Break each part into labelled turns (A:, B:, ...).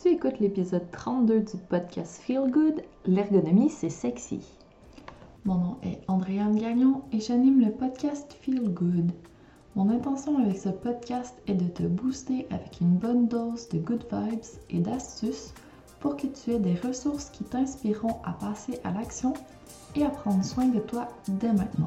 A: Tu écoutes l'épisode 32 du podcast Feel Good, l'ergonomie c'est sexy. Mon nom est Andréane Gagnon et j'anime le podcast Feel Good. Mon intention avec ce podcast est de te booster avec une bonne dose de good vibes et d'astuces pour que tu aies des ressources qui t'inspireront à passer à l'action et à prendre soin de toi dès maintenant.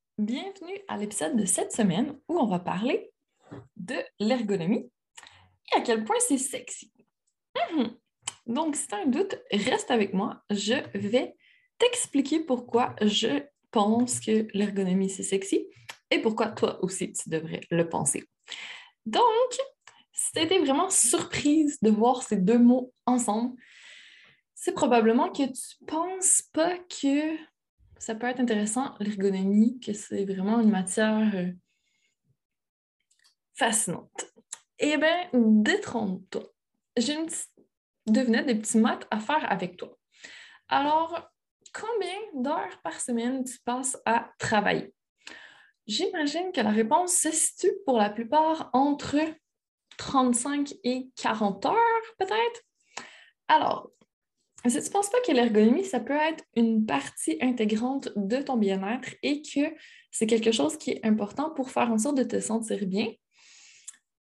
B: Bienvenue à l'épisode de cette semaine où on va parler de l'ergonomie et à quel point c'est sexy. Mhm. Donc, si tu as un doute, reste avec moi. Je vais t'expliquer pourquoi je pense que l'ergonomie c'est sexy et pourquoi toi aussi tu devrais le penser. Donc, si été vraiment surprise de voir ces deux mots ensemble, c'est probablement que tu penses pas que ça peut être intéressant, l'ergonomie, que c'est vraiment une matière euh, fascinante. Eh bien, détrompe-toi. J'ai une petite des petits maths à faire avec toi. Alors, combien d'heures par semaine tu passes à travailler? J'imagine que la réponse se situe pour la plupart entre 35 et 40 heures, peut-être? Alors, si tu ne penses pas que l'ergonomie, ça peut être une partie intégrante de ton bien-être et que c'est quelque chose qui est important pour faire en sorte de te sentir bien,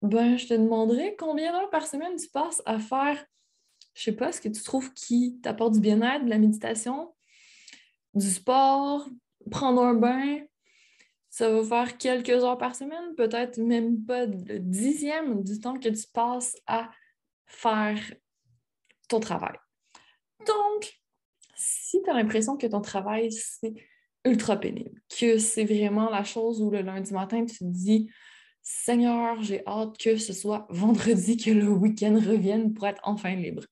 B: ben, je te demanderai combien d'heures par semaine tu passes à faire, je sais pas, ce que tu trouves qui t'apporte du bien-être, de la méditation, du sport, prendre un bain. Ça va faire quelques heures par semaine, peut-être même pas le dixième du temps que tu passes à faire ton travail. Donc, si tu as l'impression que ton travail, c'est ultra pénible, que c'est vraiment la chose où le lundi matin, tu te dis Seigneur, j'ai hâte que ce soit vendredi, que le week-end revienne pour être enfin libre.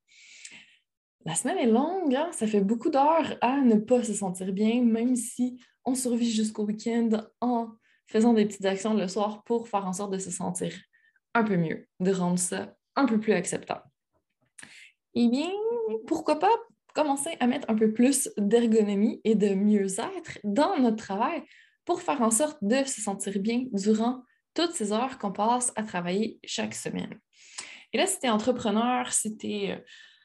B: La semaine est longue, hein? ça fait beaucoup d'heures à ne pas se sentir bien, même si on survit jusqu'au week-end en faisant des petites actions le soir pour faire en sorte de se sentir un peu mieux, de rendre ça un peu plus acceptable. Eh bien, pourquoi pas commencer à mettre un peu plus d'ergonomie et de mieux-être dans notre travail pour faire en sorte de se sentir bien durant toutes ces heures qu'on passe à travailler chaque semaine. Et là, si tu es entrepreneur, si tu es euh,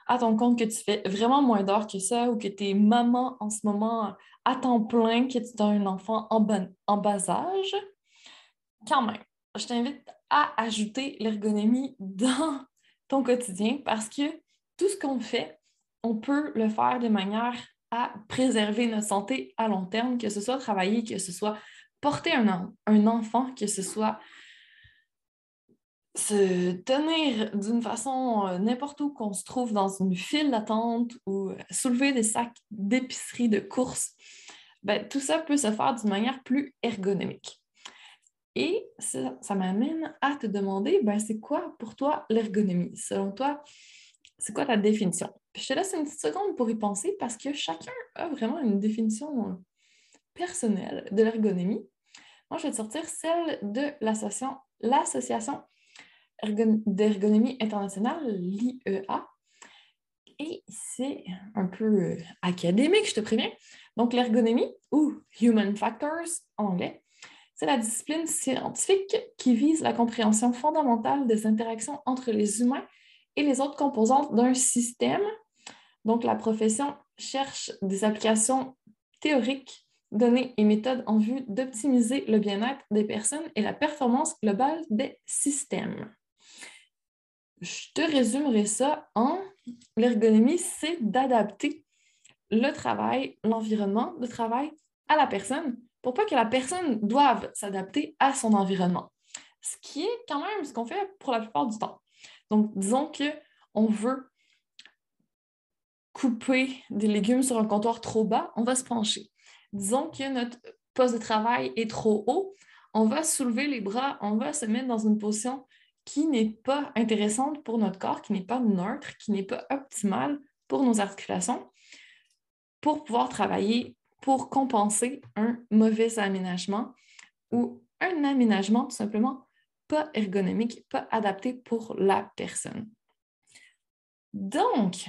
B: à ton compte que tu fais vraiment moins d'heures que ça ou que tu es maman en ce moment à temps plein, que tu as un enfant en, en bas âge, quand même, je t'invite à ajouter l'ergonomie dans ton quotidien parce que tout ce qu'on fait, on peut le faire de manière à préserver notre santé à long terme, que ce soit travailler, que ce soit porter un, enfant, que ce soit se tenir d'une façon euh, n'importe où qu'on se trouve dans une file d'attente ou soulever des sacs d'épicerie de course, ben, tout ça peut se faire d'une manière plus ergonomique. Et ça, m'amène à te demander, ben, c'est quoi pour toi l'ergonomie? Selon toi, c'est quoi ta définition? je te laisse une petite seconde pour y penser parce que chacun a vraiment une définition personnelle de l'ergonomie. Moi, je vais te sortir celle de l'association d'ergonomie internationale, l'IEA. Et c'est un peu euh, académique, je te préviens. Donc, l'ergonomie, ou Human Factors en anglais, c'est la discipline scientifique qui vise la compréhension fondamentale des interactions entre les humains et les autres composantes d'un système. Donc, la profession cherche des applications théoriques, données et méthodes en vue d'optimiser le bien-être des personnes et la performance globale des systèmes. Je te résumerai ça en l'ergonomie, c'est d'adapter le travail, l'environnement de travail à la personne pour pas que la personne doive s'adapter à son environnement. Ce qui est quand même ce qu'on fait pour la plupart du temps. Donc, disons qu'on veut couper des légumes sur un comptoir trop bas, on va se pencher. Disons que notre poste de travail est trop haut, on va soulever les bras, on va se mettre dans une position qui n'est pas intéressante pour notre corps, qui n'est pas neutre, qui n'est pas optimale pour nos articulations, pour pouvoir travailler, pour compenser un mauvais aménagement ou un aménagement tout simplement pas ergonomique, pas adapté pour la personne. Donc,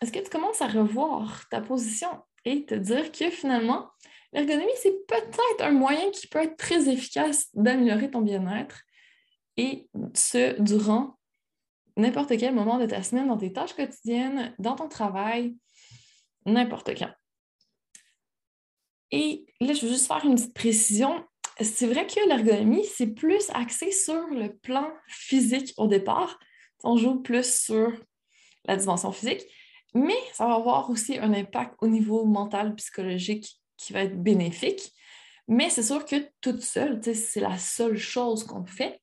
B: est-ce que tu commences à revoir ta position et te dire que finalement, l'ergonomie, c'est peut-être un moyen qui peut être très efficace d'améliorer ton bien-être et ce, durant n'importe quel moment de ta semaine, dans tes tâches quotidiennes, dans ton travail, n'importe quand. Et là, je veux juste faire une petite précision. C'est vrai que l'ergonomie, c'est plus axé sur le plan physique au départ. On joue plus sur la dimension physique, mais ça va avoir aussi un impact au niveau mental, psychologique qui va être bénéfique. Mais c'est sûr que toute seule, c'est la seule chose qu'on fait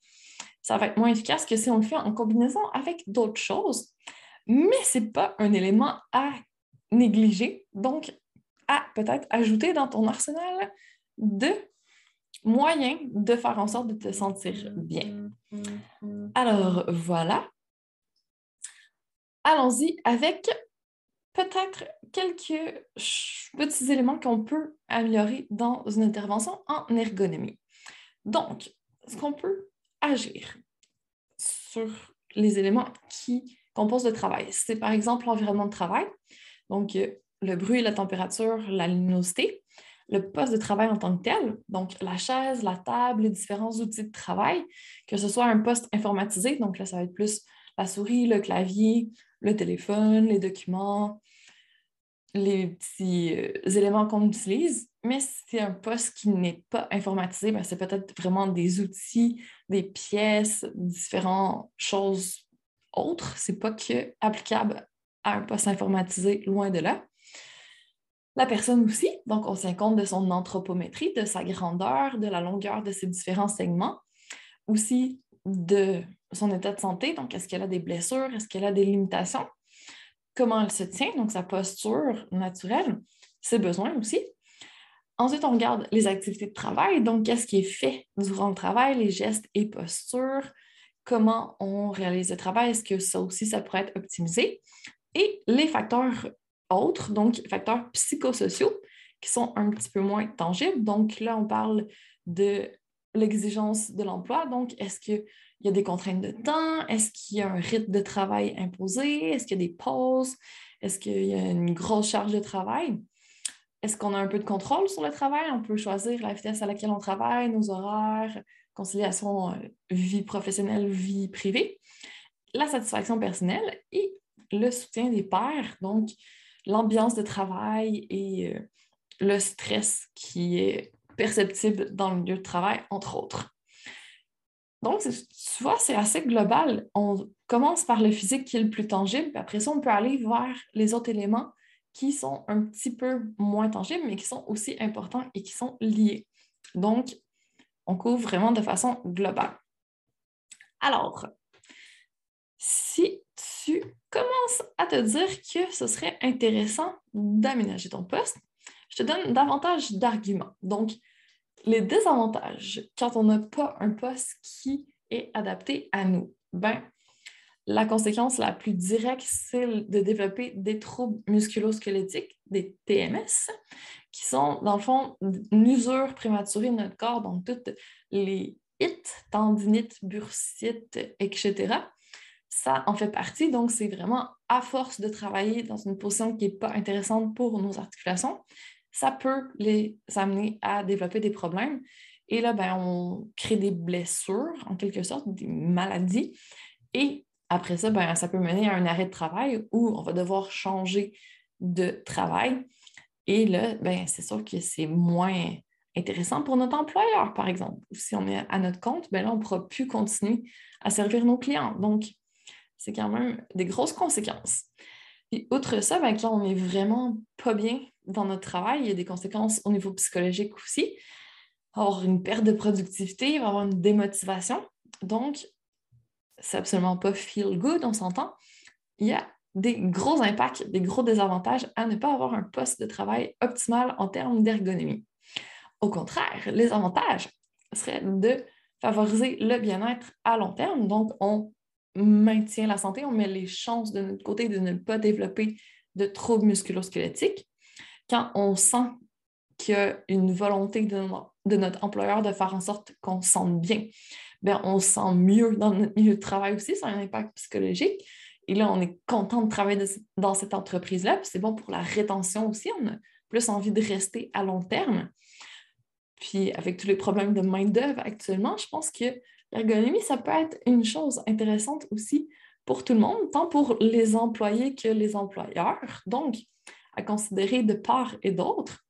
B: ça va être moins efficace que si on le fait en combinaison avec d'autres choses. Mais ce n'est pas un élément à négliger, donc à peut-être ajouter dans ton arsenal de moyens de faire en sorte de te sentir bien. Alors voilà. Allons-y avec peut-être quelques petits éléments qu'on peut améliorer dans une intervention en ergonomie. Donc, ce qu'on peut agir sur les éléments qui composent le travail. C'est par exemple l'environnement de travail, donc euh, le bruit, la température, la luminosité, le poste de travail en tant que tel, donc la chaise, la table, les différents outils de travail, que ce soit un poste informatisé, donc là, ça va être plus la souris, le clavier, le téléphone, les documents, les petits euh, éléments qu'on utilise, mais si c'est un poste qui n'est pas informatisé, ben, c'est peut-être vraiment des outils, des pièces, différentes choses autres. Ce n'est pas que applicable à un poste informatisé, loin de là. La personne aussi, donc on tient compte de son anthropométrie, de sa grandeur, de la longueur de ses différents segments, aussi de son état de santé, donc est-ce qu'elle a des blessures, est-ce qu'elle a des limitations, comment elle se tient, donc sa posture naturelle, ses besoins aussi. Ensuite, on regarde les activités de travail, donc qu'est-ce qui est fait durant le travail, les gestes et postures, comment on réalise le travail, est-ce que ça aussi, ça pourrait être optimisé. Et les facteurs autres, donc facteurs psychosociaux, qui sont un petit peu moins tangibles. Donc là, on parle de l'exigence de l'emploi. Donc, est-ce qu'il y a des contraintes de temps? Est-ce qu'il y a un rythme de travail imposé? Est-ce qu'il y a des pauses? Est-ce qu'il y a une grosse charge de travail? Est-ce qu'on a un peu de contrôle sur le travail? On peut choisir la vitesse à laquelle on travaille, nos horaires, conciliation euh, vie professionnelle, vie privée, la satisfaction personnelle et le soutien des pairs, donc l'ambiance de travail et euh, le stress qui est perceptible dans le lieu de travail, entre autres. Donc, tu vois, c'est assez global. On commence par le physique qui est le plus tangible, puis après ça, on peut aller vers les autres éléments qui sont un petit peu moins tangibles, mais qui sont aussi importants et qui sont liés. Donc, on couvre vraiment de façon globale. Alors, si tu commences à te dire que ce serait intéressant d'aménager ton poste, je te donne davantage d'arguments. Donc, les désavantages quand on n'a pas un poste qui est adapté à nous, ben, la conséquence la plus directe, c'est de développer des troubles musculosquelettiques, des TMS, qui sont, dans le fond, une usure prématurée de notre corps, donc toutes les hits, tendinites, bursites, etc. Ça en fait partie, donc c'est vraiment à force de travailler dans une position qui n'est pas intéressante pour nos articulations, ça peut les amener à développer des problèmes. Et là, ben, on crée des blessures, en quelque sorte, des maladies. Et après ça, ben, ça peut mener à un arrêt de travail où on va devoir changer de travail. Et là, ben, c'est sûr que c'est moins intéressant pour notre employeur, par exemple. Si on est à notre compte, ben là, on ne pourra plus continuer à servir nos clients. Donc, c'est quand même des grosses conséquences. Et outre ça, ben, quand on n'est vraiment pas bien dans notre travail, il y a des conséquences au niveau psychologique aussi. Avoir une perte de productivité, avoir une démotivation. Donc, c'est absolument pas feel good, on s'entend. Il y a des gros impacts, des gros désavantages à ne pas avoir un poste de travail optimal en termes d'ergonomie. Au contraire, les avantages seraient de favoriser le bien-être à long terme. Donc, on maintient la santé, on met les chances de notre côté de ne pas développer de troubles musculosquelettiques. Quand on sent qu'il y a une volonté de, notre employeur de faire en sorte qu'on se sente bien, bien, on se sent mieux dans notre milieu de travail aussi, ça a un impact psychologique. Et là, on est content de travailler dans cette entreprise-là. C'est bon pour la rétention aussi. On a plus envie de rester à long terme. Puis avec tous les problèmes de main-d'œuvre actuellement, je pense que l'ergonomie, ça peut être une chose intéressante aussi pour tout le monde, tant pour les employés que les employeurs. Donc, à considérer de part et d'autre.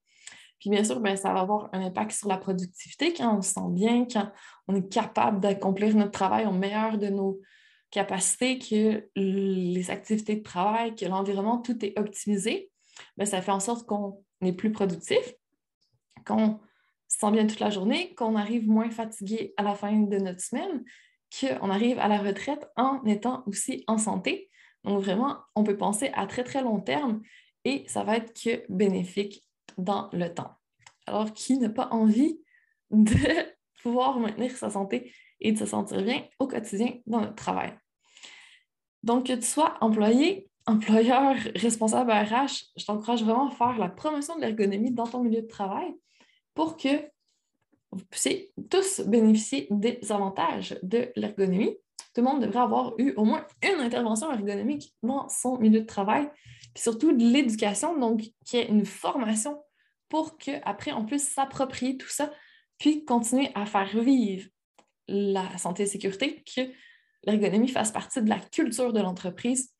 B: Puis bien sûr, ben, ça va avoir un impact sur la productivité quand on se sent bien, quand on est capable d'accomplir notre travail au meilleur de nos capacités, que les activités de travail, que l'environnement, tout est optimisé. Bien, ça fait en sorte qu'on est plus productif, qu'on se sent bien toute la journée, qu'on arrive moins fatigué à la fin de notre semaine, qu'on arrive à la retraite en étant aussi en santé. Donc vraiment, on peut penser à très très long terme et ça va être que bénéfique dans le temps. Alors, qui n'a pas envie de pouvoir maintenir sa santé et de se sentir bien au quotidien dans notre travail? Donc, que tu sois employé, employeur, responsable RH, je t'encourage vraiment à faire la promotion de l'ergonomie dans ton milieu de travail pour que vous puissiez tous bénéficier des avantages de l'ergonomie. Tout le monde devrait avoir eu au moins une intervention ergonomique dans son milieu de travail, puis surtout de l'éducation, donc qui est une formation pour qu'après on puisse s'approprier tout ça, puis continuer à faire vivre la santé et sécurité, que l'ergonomie fasse partie de la culture de l'entreprise.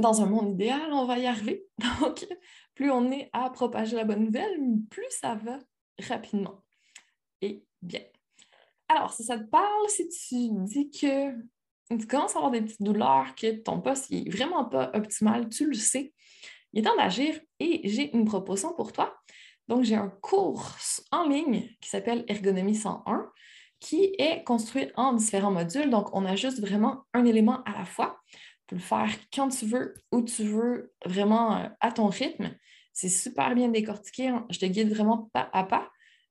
B: Dans un monde idéal, on va y arriver. Donc, plus on est à propager la bonne nouvelle, plus ça va rapidement et bien. Alors, si ça te parle, si tu dis que tu commences à avoir des petites douleurs, que ton poste n'est vraiment pas optimal, tu le sais, il est temps d'agir et j'ai une proposition pour toi. Donc, j'ai un cours en ligne qui s'appelle Ergonomie 101 qui est construit en différents modules. Donc, on ajuste vraiment un élément à la fois. Tu peux le faire quand tu veux, où tu veux, vraiment euh, à ton rythme. C'est super bien décortiqué. Hein. Je te guide vraiment pas à pas.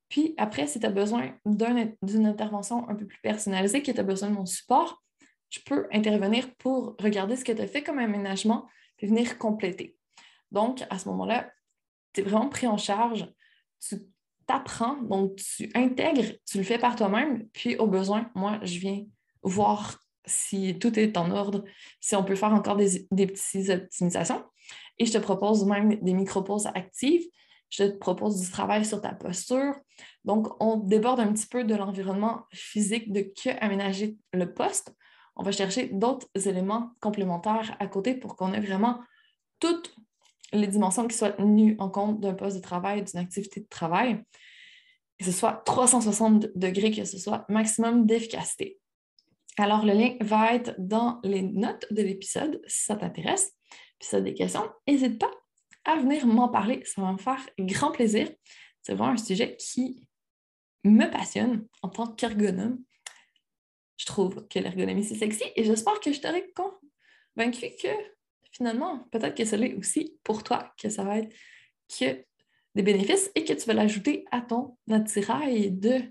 B: Puis après, si tu as besoin d'une intervention un peu plus personnalisée, que tu as besoin de mon support, je peux intervenir pour regarder ce que tu as fait comme aménagement puis venir compléter. Donc, à ce moment-là, tu es vraiment pris en charge. Tu t'apprends, donc tu intègres, tu le fais par toi-même, puis au besoin, moi, je viens voir si tout est en ordre, si on peut faire encore des, des petites optimisations. Et je te propose même des micro-pauses actives. Je te propose du travail sur ta posture. Donc, on déborde un petit peu de l'environnement physique de que aménager le poste. On va chercher d'autres éléments complémentaires à côté pour qu'on ait vraiment toutes les dimensions qui soient tenues en compte d'un poste de travail, d'une activité de travail, que ce soit 360 degrés, que ce soit maximum d'efficacité. Alors, le lien va être dans les notes de l'épisode si ça t'intéresse. Puis si tu as des questions, n'hésite pas à venir m'en parler. Ça va me faire grand plaisir. C'est vraiment un sujet qui me passionne en tant qu'ergonome. Je trouve que l'ergonomie, c'est sexy et j'espère que je t'aurai convaincu que finalement, peut-être que ce l'est aussi pour toi, que ça va être que des bénéfices et que tu vas l'ajouter à ton attirail de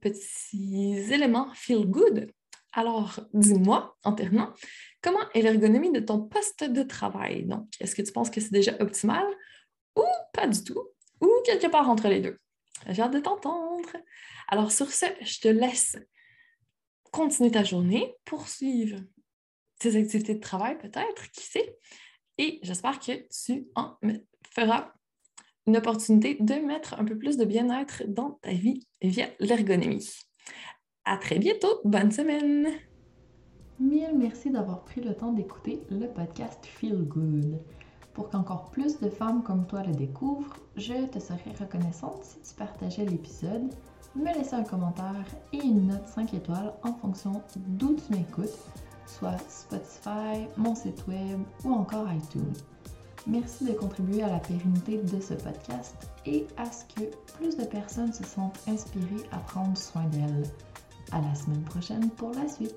B: petits éléments feel good. Alors, dis-moi, en terminant, comment est l'ergonomie de ton poste de travail? Donc, est-ce que tu penses que c'est déjà optimal ou pas du tout, ou quelque part entre les deux? J'ai hâte de t'entendre. Alors, sur ce, je te laisse continuer ta journée, poursuivre tes activités de travail peut-être, qui sait, et j'espère que tu en feras une opportunité de mettre un peu plus de bien-être dans ta vie via l'ergonomie. À très bientôt, bonne semaine!
A: Mille merci d'avoir pris le temps d'écouter le podcast Feel Good. Pour qu'encore plus de femmes comme toi le découvrent, je te serais reconnaissante si tu partageais l'épisode, me laissais un commentaire et une note 5 étoiles en fonction d'où tu m'écoutes, soit Spotify, mon site web ou encore iTunes. Merci de contribuer à la pérennité de ce podcast et à ce que plus de personnes se sentent inspirées à prendre soin d'elles. À la semaine prochaine pour la suite.